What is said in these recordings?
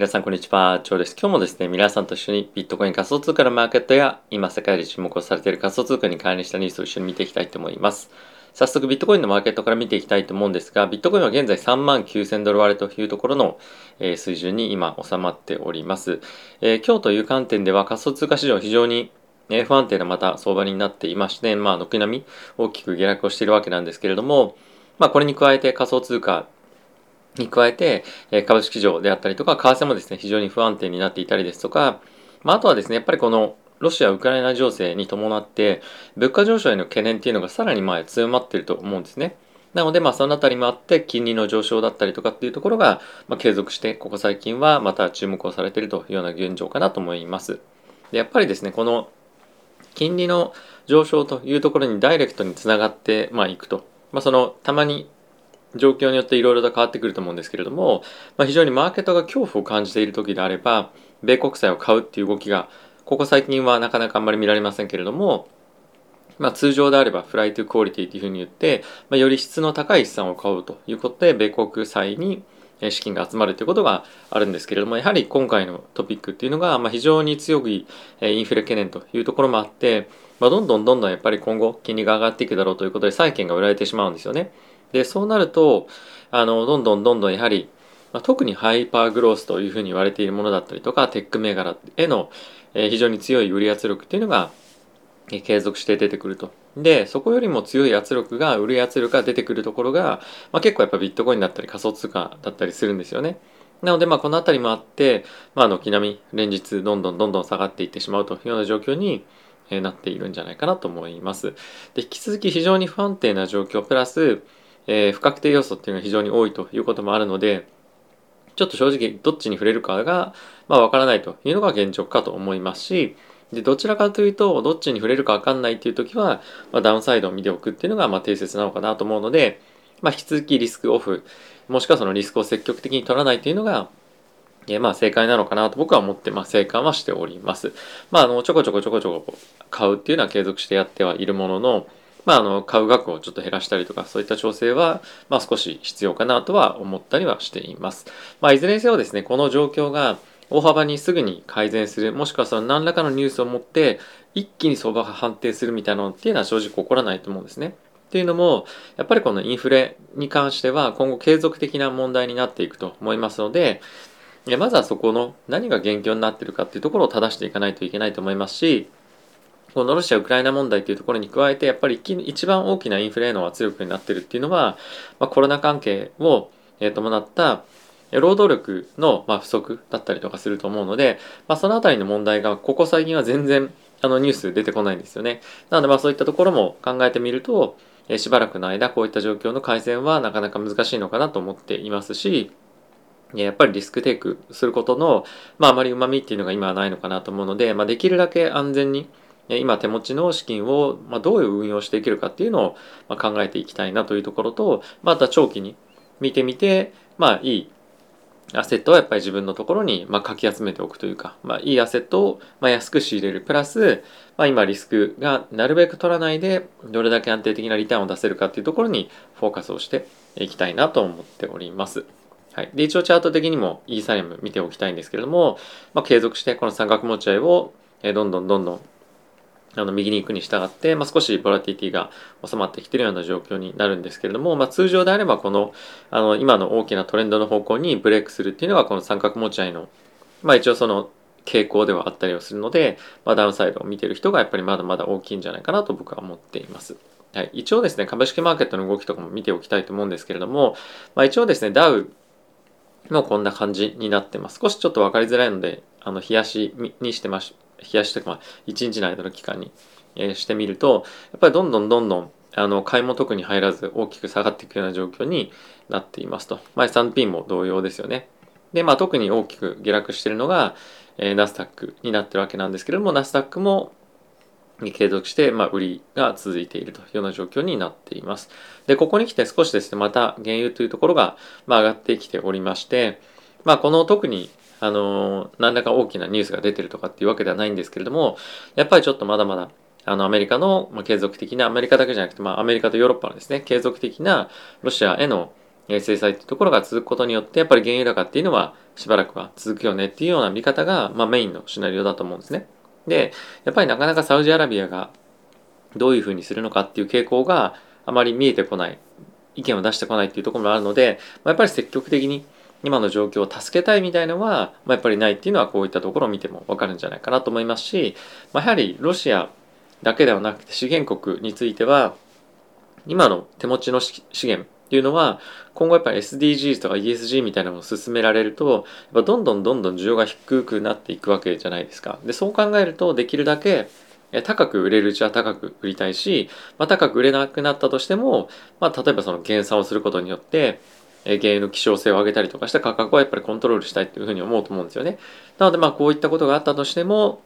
皆さんこんにちは、チョウです。今日もですね、皆さんと一緒にビットコイン仮想通貨のマーケットや今世界で注目をされている仮想通貨に関連したニュースを一緒に見ていきたいと思います。早速ビットコインのマーケットから見ていきたいと思うんですが、ビットコインは現在3万9000ドル割れというところの、え、水準に今収まっております、えー、今日という観点では仮想通貨市場非常に不安定なまた相場になっていまして、まあ、軒並み大きく下落をしているわけなんですけれども、まあ、これに加えて仮想通貨に加えて、株式市場であったりとか、為替もですね、非常に不安定になっていたりですとか、まあ、あとはですね、やっぱりこのロシア・ウクライナ情勢に伴って、物価上昇への懸念っていうのがさらに前強まっていると思うんですね。なので、まあ、そのあたりもあって、金利の上昇だったりとかっていうところが、ま、継続して、ここ最近はまた注目をされているというような現状かなと思います。でやっぱりですね、この金利の上昇というところにダイレクトにつながって、まあ、いくと。まあ、その、たまに状況によっていろいろと変わってくると思うんですけれども、まあ、非常にマーケットが恐怖を感じている時であれば米国債を買うっていう動きがここ最近はなかなかあんまり見られませんけれども、まあ、通常であればフライトクオリティというふうに言って、まあ、より質の高い資産を買うということで米国債に資金が集まるということがあるんですけれどもやはり今回のトピックっていうのが、まあ、非常に強いインフレ懸念というところもあって、まあ、どんどんどんどんやっぱり今後金利が上がっていくだろうということで債券が売られてしまうんですよね。で、そうなると、あの、どんどんどんどんやはり、まあ、特にハイパーグロースというふうに言われているものだったりとか、テック銘柄への、えー、非常に強い売り圧力っていうのが、えー、継続して出てくると。で、そこよりも強い圧力が、売り圧力が出てくるところが、まあ、結構やっぱビットコインだったり仮想通貨だったりするんですよね。なので、まあ、このあたりもあって、まあ、軒並み連日どんどんどんどん下がっていってしまうというような状況になっているんじゃないかなと思います。で、引き続き非常に不安定な状況、プラス、えー、不確定要素っていうのが非常に多いということもあるので、ちょっと正直どっちに触れるかが、まあ、わからないというのが現状かと思いますし、で、どちらかというと、どっちに触れるかわかんないっていう時は、まあ、ダウンサイドを見ておくっていうのが、まあ、定説なのかなと思うので、まあ、引き続きリスクオフ、もしくはそのリスクを積極的に取らないというのが、えまあ正解なのかなと僕は思って、まあ正解はしております。まああの、ちょこちょこちょこちょこ買うっていうのは継続してやってはいるものの、まあ、あの買う額をちょっと減らしたりとかそういった調整は、まあ、少し必要かなとは思ったりはしています。まあ、いずれにせよですねこの状況が大幅にすぐに改善するもしくはその何らかのニュースを持って一気に相場が判定するみたいなのっていうのは正直起こらないと思うんですね。っていうのもやっぱりこのインフレに関しては今後継続的な問題になっていくと思いますのでまずはそこの何が元凶になってるかっていうところを正していかないといけないと思いますしこのロシア・ウクライナ問題というところに加えてやっぱり一番大きなインフレへの圧力になっているっていうのは、まあ、コロナ関係を伴った労働力の不足だったりとかすると思うので、まあ、そのあたりの問題がここ最近は全然あのニュース出てこないんですよね。なのでまあそういったところも考えてみるとしばらくの間こういった状況の改善はなかなか難しいのかなと思っていますしやっぱりリスクテイクすることの、まあ、あまりうまみっていうのが今はないのかなと思うので、まあ、できるだけ安全に今手持ちの資金をどういう運用していけるかっていうのを考えていきたいなというところとまた長期に見てみてまあいいアセットはやっぱり自分のところにまかき集めておくというか、まあ、いいアセットをま安く仕入れるプラス、まあ、今リスクがなるべく取らないでどれだけ安定的なリターンを出せるかっていうところにフォーカスをしていきたいなと思っております。はい、で一応チャート的にもイーサリアム見ておきたいんですけれども、まあ、継続してこの三角持ち合いをどんどんどんどんあの右に行くに従って、まあ、少しボラティティが収まってきているような状況になるんですけれども、まあ、通常であればこのあの今の大きなトレンドの方向にブレイクするっていうのがこの三角持ち合いの、まあ、一応その傾向ではあったりをするので、まあ、ダウンサイドを見てる人がやっぱりまだまだ大きいんじゃないかなと僕は思っています。はい、一応ですね株式マーケットの動きとかも見ておきたいと思うんですけれども、まあ、一応ですねダウもこんな感じになってます。少しちょっと分かりづらいのであの冷やしにしてまし冷やしとか、まあ、1日の間の期間に、えー、してみるとやっぱりどんどんどんどんあの買いも特に入らず大きく下がっていくような状況になっていますと、まあ、S&P も同様ですよねで、まあ、特に大きく下落しているのが、えー、ナスダックになってるわけなんですけれどもナスダックも継続して、まあ、売りが続いているというような状況になっています。で、ここに来て少しですね、また原油というところが、まあ、上がってきておりまして、まあ、この特にあの何らか大きなニュースが出てるとかっていうわけではないんですけれどもやっぱりちょっとまだまだあのアメリカの、まあ、継続的なアメリカだけじゃなくて、まあ、アメリカとヨーロッパのですね継続的なロシアへの制裁っていうところが続くことによってやっぱり原油高っていうのはしばらくは続くよねっていうような見方が、まあ、メインのシナリオだと思うんですね。でやっぱりなかなかサウジアラビアがどういうふうにするのかっていう傾向があまり見えてこない意見を出してこないっていうところもあるので、まあ、やっぱり積極的に今の状況を助けたいみたいのは、まあ、やっぱりないっていうのはこういったところを見ても分かるんじゃないかなと思いますし、まあ、やはりロシアだけではなくて資源国については今の手持ちの資源っていうのは今後やっぱり SDGs とか ESG みたいなのを進められるとやっぱどんどんどんどん需要が低くなっていくわけじゃないですか。でそう考えるとできるだけ高く売れるうちは高く売りたいし、まあ、高く売れなくなったとしても、まあ、例えばその減産をすることによって原油の希少性を上げたりとかした価格をやっぱりコントロールしたいっていうふうに思うと思うんですよね。なのでまあこういったことがあったとしても、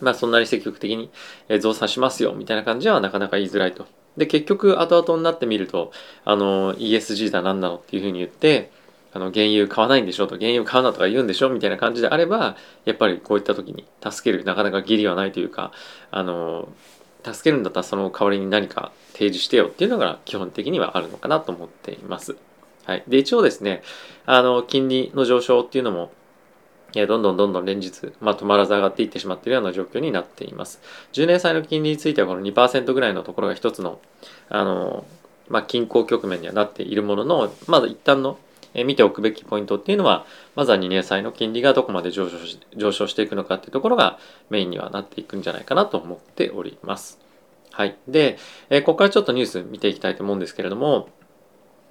まあそんなに積極的に増産しますよみたいな感じはなかなか言いづらいと。で結局後々になってみるとあの ESG だなんなのっていうふうに言ってあの原油買わないんでしょと原油買うなとか言うんでしょみたいな感じであればやっぱりこういった時に助けるなかなか義理はないというかあの助けるんだったらその代わりに何か提示してよっていうのが基本的にはあるのかなと思っています。はい、で一応ですねあの金利の上昇っていうのもどんどんどんどん連日、まあ、止まらず上がっていってしまっているような状況になっています。10年債の金利についてはこの2%ぐらいのところが一つの、あの、まあ、均衡局面にはなっているものの、まず一旦のえ見ておくべきポイントっていうのは、まずは2年債の金利がどこまで上昇し上昇していくのかっていうところがメインにはなっていくんじゃないかなと思っております。はい。で、えここからちょっとニュース見ていきたいと思うんですけれども、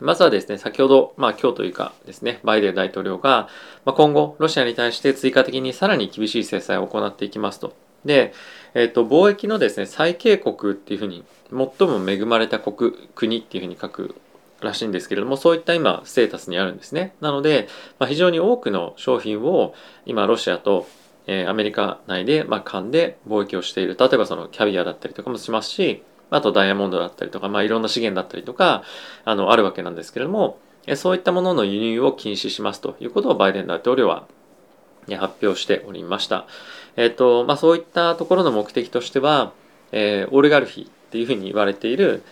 まずはですね、先ほど、まあ今日というかですね、バイデン大統領が、まあ、今後、ロシアに対して追加的にさらに厳しい制裁を行っていきますと。で、えっ、ー、と、貿易のですね、最恵国っていうふうに、最も恵まれた国、国っていうふうに書くらしいんですけれども、そういった今、ステータスにあるんですね。なので、まあ、非常に多くの商品を今、ロシアと、えー、アメリカ内で、まあ、間で貿易をしている。例えばそのキャビアだったりとかもしますし、あとダイヤモンドだったりとか、まあ、いろんな資源だったりとかあのあるわけなんですけれどもそういったものの輸入を禁止しますということをバイデン大統領は発表しておりました。えっ、とまあ、そういったところの目的としては、えー、オリガルヒっていうふうに言われている、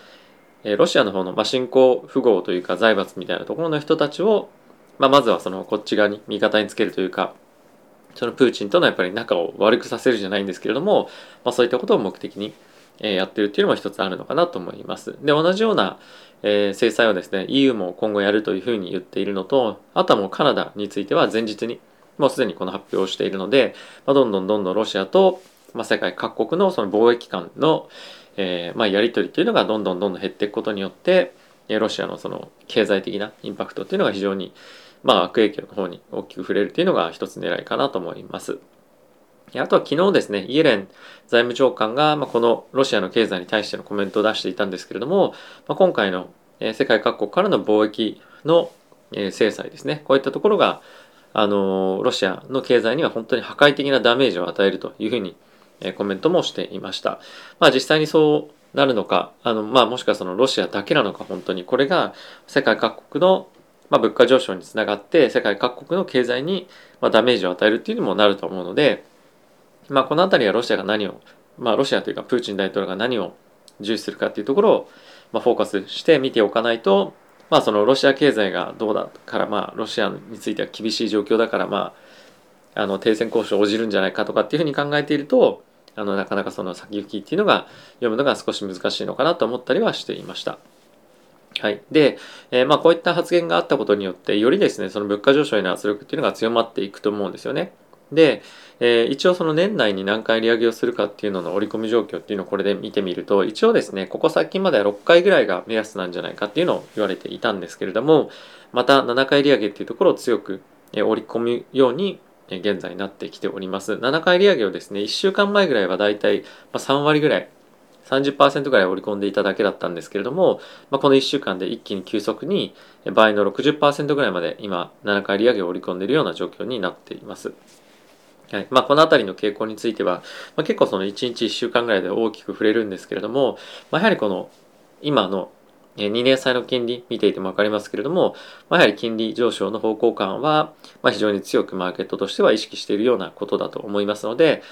えー、ロシアの方の、まあ、新興富豪というか財閥みたいなところの人たちを、まあ、まずはそのこっち側に味方につけるというかそのプーチンとのやっぱり仲を悪くさせるじゃないんですけれども、まあ、そういったことを目的にえやってるっていうのも一つあるのかなと思います。で、同じような、え制裁をですね、EU も今後やるというふうに言っているのと、あとはもうカナダについては前日に、もうすでにこの発表をしているので、まあ、どんどんどんどんロシアと、まあ、世界各国のその貿易間の、えー、まあ、やり取りというのがどんどんどんどん減っていくことによって、ロシアのその経済的なインパクトっていうのが非常に、まあ、悪影響の方に大きく触れるというのが一つ狙いかなと思います。あとは昨日ですね、イエレン財務長官が、ま、このロシアの経済に対してのコメントを出していたんですけれども、ま、今回の、世界各国からの貿易の、制裁ですね、こういったところが、あのロシアの経済には本当に破壊的なダメージを与えるというふうに、コメントもしていました。まあ実際にそうなるのか、あのまあもしくはそのロシアだけなのか本当にこれが世界各国のまあ、物価上昇につながって世界各国の経済にまダメージを与えるっていうにもなると思うので、まあ、この辺りはロシアが何を、まあ、ロシアというかプーチン大統領が何を重視するかっていうところを、まあ、フォーカスして見ておかないと、まあ、そのロシア経済がどうだから、まあ、ロシアについては厳しい状況だから、まあ、あの停戦交渉を応じるんじゃないかとかっていうふうに考えているとあのなかなかその先行きっていうのが読むのが少し難しいのかなと思ったりはしていました。はい。で、えー、まあこういった発言があったことによって、よりですね、その物価上昇への圧力っていうのが強まっていくと思うんですよね。で、えー、一応その年内に何回利上げをするかっていうのの織り込み状況っていうのをこれで見てみると一応ですねここ最近までは6回ぐらいが目安なんじゃないかっていうのを言われていたんですけれどもまた7回利上げっていうところを強く、えー、織り込むように現在なってきております7回利上げをですね1週間前ぐらいはだいたい3割ぐらい30%ぐらい織り込んでいただけだったんですけれども、まあ、この1週間で一気に急速に倍の60%ぐらいまで今7回利上げを織り込んでいるような状況になっています。はい。まあ、この辺りの傾向については、まあ、結構その1日1週間ぐらいで大きく触れるんですけれども、まあ、やはりこの今の2年債の金利見ていても分かりますけれども、まあ、やはり金利上昇の方向感は、ま、非常に強くマーケットとしては意識しているようなことだと思いますので、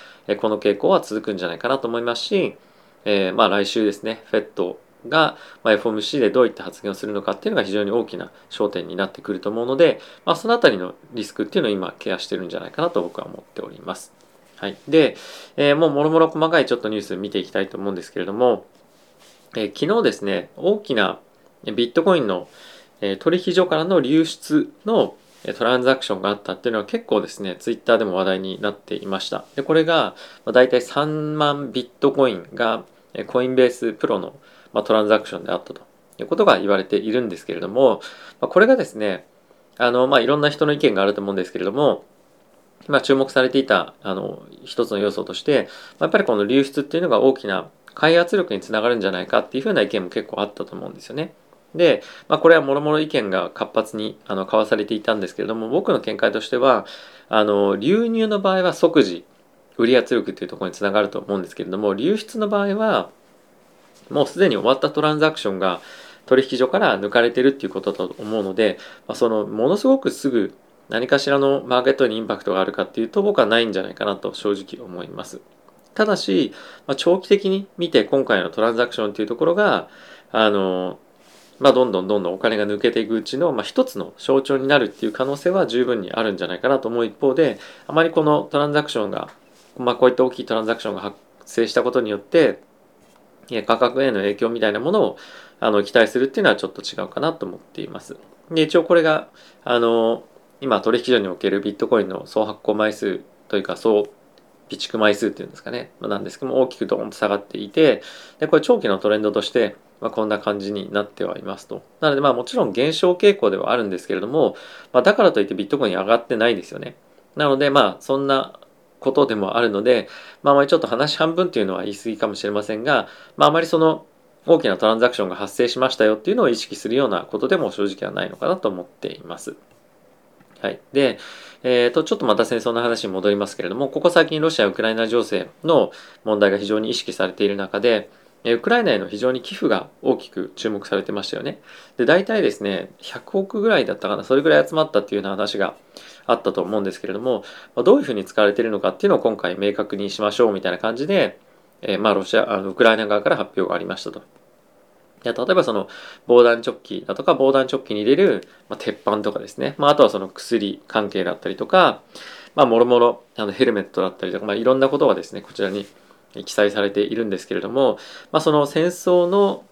この傾向は続くんじゃないかなと思いますし、えー、ま来週ですね、フェットが、まあ、FOMC でどういった発言をするのかっていうのが非常に大きな焦点になってくると思うので、まあ、そのあたりのリスクっていうのを今ケアしてるんじゃないかなと僕は思っております。はい。で、えー、もうもろもろ細かいちょっとニュース見ていきたいと思うんですけれども、えー、昨日ですね、大きなビットコインの取引所からの流出のトランザクションがあったっていうのは結構ですね、ツイッターでも話題になっていました。で、これが、まあ、大体3万ビットコインがコインベースプロの、まあ、トランザクションであったということが言われているんですけれども、まあ、これがですね、あの、まあ、いろんな人の意見があると思うんですけれども、まあ、注目されていた、あの、一つの要素として、やっぱりこの流出っていうのが大きな買い圧力につながるんじゃないかっていうふうな意見も結構あったと思うんですよね。で、まあ、これはもろもろ意見が活発にあの交わされていたんですけれども僕の見解としてはあの流入の場合は即時売り圧力っていうところにつながると思うんですけれども流出の場合はもうすでに終わったトランザクションが取引所から抜かれてるっていうことだと思うので、まあ、そのものすごくすぐ何かしらのマーケットにインパクトがあるかっていうと僕はないんじゃないかなと正直思います。ただし、まあ、長期的に見て今回のトランザクションっていうところがあのまあ、どんどんどんどんお金が抜けていくうちの、まあ、一つの象徴になるっていう可能性は十分にあるんじゃないかなと思う一方であまりこのトランザクションが、まあ、こういった大きいトランザクションが発生したことによって価格への影響みたいなものをあの期待するっていうのはちょっと違うかなと思っています。で一応これがあの今取引所におけるビットコインの総発行枚数というか総備蓄枚数っていうんですかね、なんですけども大きくドーンと下がっていてでこれ長期のトレンドとしてまあ、こんな感じになってはいますと。なのでまあもちろん減少傾向ではあるんですけれども、まあ、だからといってビットコイン上がってないですよね。なのでまあそんなことでもあるので、まあ、あまりちょっと話半分っていうのは言い過ぎかもしれませんが、まあ、あまりその大きなトランザクションが発生しましたよっていうのを意識するようなことでも正直はないのかなと思っています。はい。で、えっ、ー、と、ちょっとまた戦争の話に戻りますけれども、ここ最近ロシア・ウクライナ情勢の問題が非常に意識されている中で、ウクライナへの非常に寄付が大きく注目されてましたよね。で、大体ですね、100億ぐらいだったかな、それぐらい集まったっていうような話があったと思うんですけれども、ま、どういうふうに使われているのかっていうのを今回明確にしましょうみたいな感じで、えー、まあ、ロシア、あのウクライナ側から発表がありましたと。いや例えばその防弾チョッキだとか防弾チョッキに入れる、まあ、鉄板とかですね、まあ、あとはその薬関係だったりとか、まあ、もろもろあのヘルメットだったりとか、まあ、いろんなことがですねこちらに記載されているんですけれども、まあ、その戦争の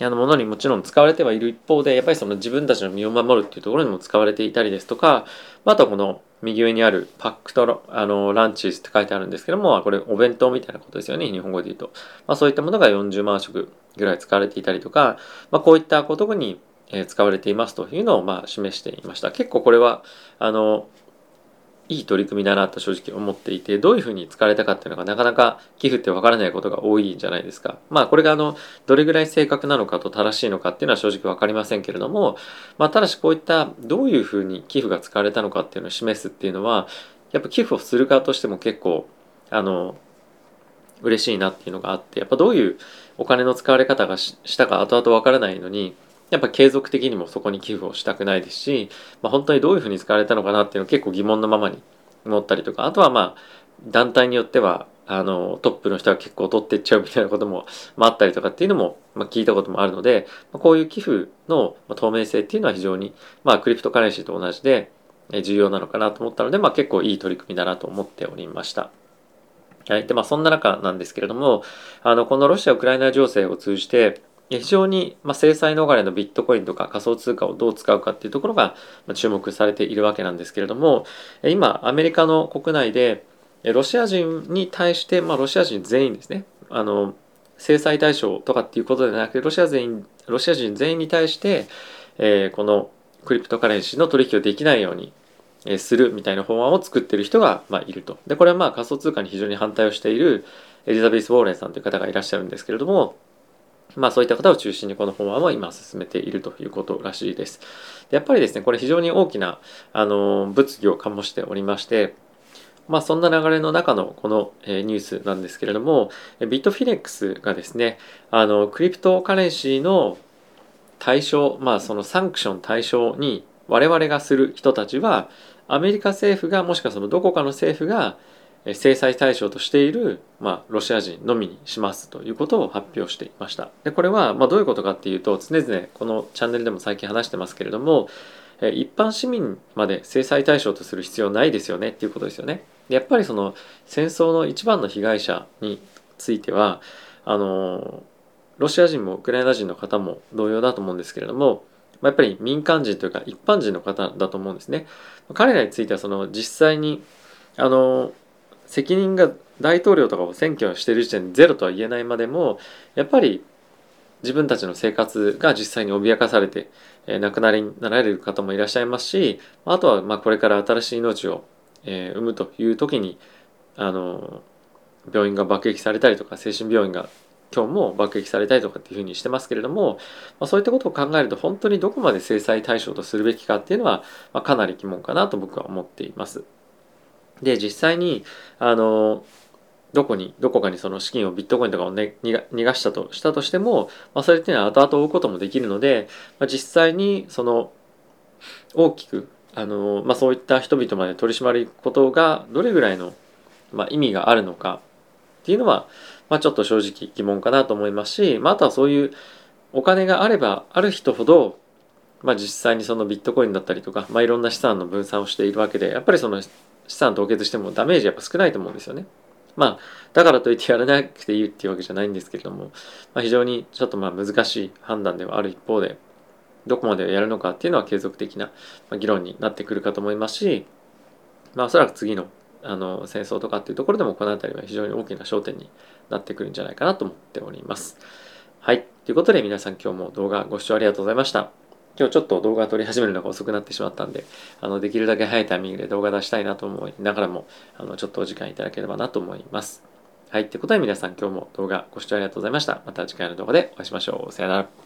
あのものにもちろん使われてはいる一方でやっぱりその自分たちの身を守るっていうところにも使われていたりですとか、まあ、とこの右上にあるパックとあのランチーズって書いてあるんですけどもこれお弁当みたいなことですよね日本語で言うと、まあ、そういったものが40万食ぐらい使われていたりとか、まあ、こういったことに使われていますというのをまあ示していました。結構これはあのいい取り組みだなと正直思っていてどういうふうに使われたかっていうのがなかなか寄付ってわからないことが多いんじゃないですか。まあこれがあのどれぐらい正確なのかと正しいのかっていうのは正直分かりませんけれども、まあ、ただしこういったどういうふうに寄付が使われたのかっていうのを示すっていうのはやっぱ寄付をする側としても結構あの嬉しいなっていうのがあってやっぱどういうお金の使われ方がしたか後々わからないのにやっぱ継続的にもそこに寄付をしたくないですし、まあ、本当にどういうふうに使われたのかなっていうのを結構疑問のままに思ったりとかあとはまあ団体によってはあのトップの人は結構取っていっちゃうみたいなことも、まあ、あったりとかっていうのも、まあ、聞いたこともあるので、まあ、こういう寄付の透明性っていうのは非常に、まあ、クリプトカレンシーと同じで重要なのかなと思ったので、まあ、結構いい取り組みだなと思っておりました。はい。で、まあ、そんな中なんですけれども、あの、このロシア・ウクライナ情勢を通じて、非常に、ま制裁逃れのビットコインとか仮想通貨をどう使うかっていうところが注目されているわけなんですけれども今アメリカの国内でロシア人に対して、まあ、ロシア人全員ですねあの制裁対象とかっていうことではなくてロシア全員ロシア人全員に対して、えー、このクリプトカレンシーの取引をできないようにするみたいな法案を作っている人が、まあ、いると。でこれはまあ仮想通貨に非常に反対をしているエリザベス・ウォーレンさんという方がいらっしゃるんですけれどもまあそういった方を中心にこの法案は今進めているということらしいです。でやっぱりですね、これ非常に大きなあの物議を醸しておりまして、まあそんな流れの中のこのニュースなんですけれども、ビットフィネックスがですね、あのクリプトカレンシーの対象、まあそのサンクション対象に我々がする人たちは、アメリカ政府がもしくはそのどこかの政府が制裁対象としている、まあ、ロシア人のみにしますということを発表していました。でこれは、まあ、どういうことかっていうと常々このチャンネルでも最近話してますけれども一般市民まで制裁対象とする必要ないですよねっていうことですよね。でやっぱりその戦争の一番の被害者についてはあのロシア人もウクライナ人の方も同様だと思うんですけれどもやっぱり民間人というか一般人の方だと思うんですね。彼らについてはその実際にあの責任が大統領とかを選挙してる時点でゼロとは言えないまでもやっぱり自分たちの生活が実際に脅かされて、えー、亡くなりになられる方もいらっしゃいますしあとはまあこれから新しい命を、えー、産むという時にあの病院が爆撃されたりとか精神病院が今日も爆撃されたりとかっていうふうにしてますけれども、まあ、そういったことを考えると本当にどこまで制裁対象とするべきかっていうのは、まあ、かなり疑問かなと僕は思っています。で実際にあのどこにどこかにその資金をビットコインとかを、ね、逃がしたとしたとしても、まあ、それっていうのは後々追うこともできるので、まあ、実際にその大きくあの、まあ、そういった人々まで取り締まることがどれぐらいの、まあ、意味があるのかっていうのは、まあ、ちょっと正直疑問かなと思いますし、まあ、あとはそういうお金があればある人ほど、まあ、実際にそのビットコインだったりとか、まあ、いろんな資産の分散をしているわけでやっぱりその資産凍結してもダメージやっぱ少ないと思うんですよね。まあ、だからといってやらなくていいっていうわけじゃないんですけれども、まあ、非常にちょっとまあ難しい判断ではある一方で、どこまでやるのかっていうのは継続的な議論になってくるかと思いますし、まあ、おそらく次のあの戦争とかっていうところでもこの辺りは非常に大きな焦点になってくるんじゃないかなと思っております。はい。ということで皆さん今日も動画ご視聴ありがとうございました。今日ちょっと動画撮り始めるのが遅くなってしまったんで、あの、できるだけ早いタイミングで動画出したいなと思いながらも、あの、ちょっとお時間いただければなと思います。はい。ってことで皆さん今日も動画ご視聴ありがとうございました。また次回の動画でお会いしましょう。さよなら。